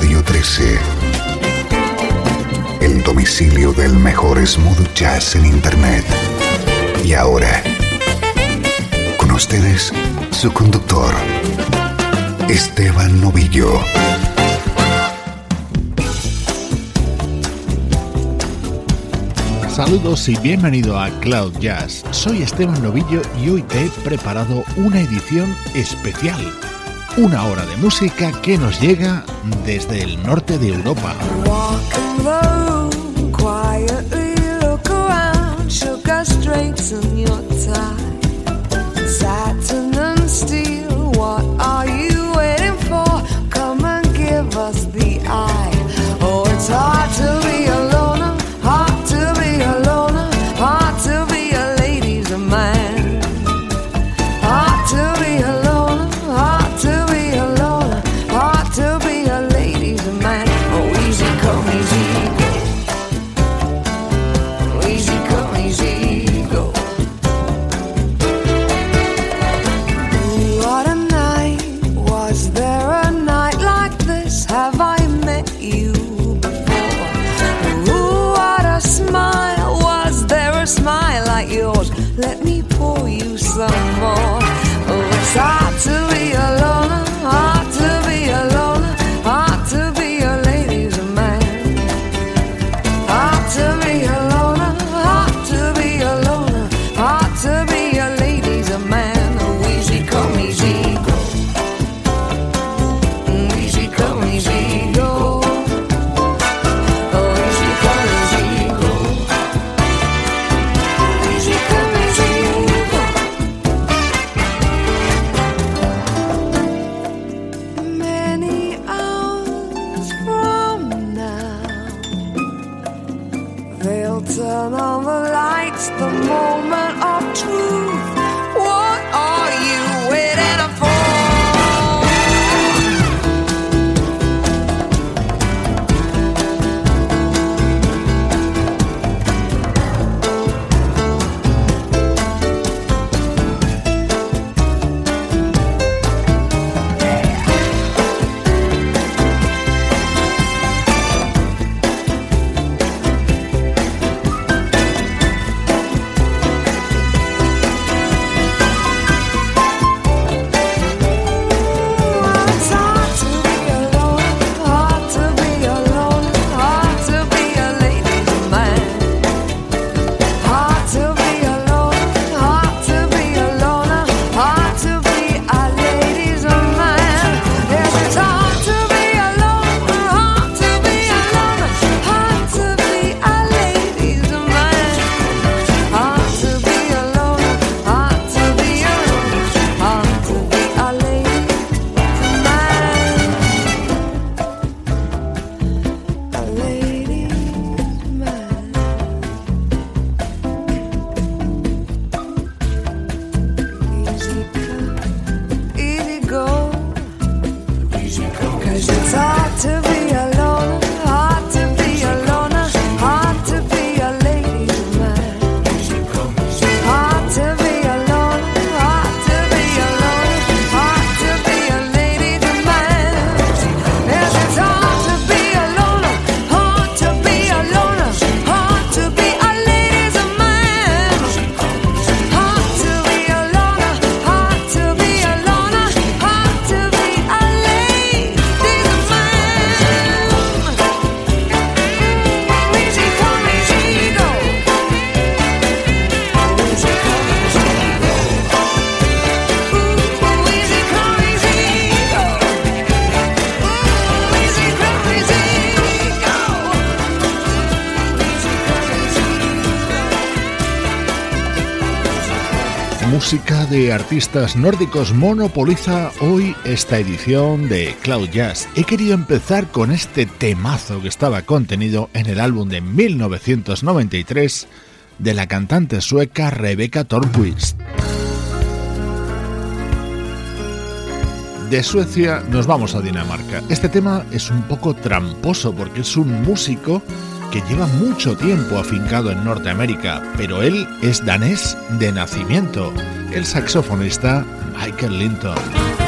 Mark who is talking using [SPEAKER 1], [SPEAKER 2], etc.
[SPEAKER 1] Radio 13. El domicilio del mejor smooth jazz en Internet. Y ahora, con ustedes, su conductor, Esteban Novillo.
[SPEAKER 2] Saludos y bienvenido a Cloud Jazz. Soy Esteban Novillo y hoy te he preparado una edición especial. Una hora de música que nos llega desde el norte de Europa.
[SPEAKER 3] Música de artistas nórdicos monopoliza hoy esta edición de Cloud Jazz. He querido empezar con este temazo que estaba contenido en el álbum de 1993 de la cantante sueca Rebecca Tornquist. De Suecia nos vamos a Dinamarca. Este tema es un poco tramposo porque es un músico que lleva mucho tiempo afincado en Norteamérica, pero él es danés de nacimiento, el saxofonista Michael Linton.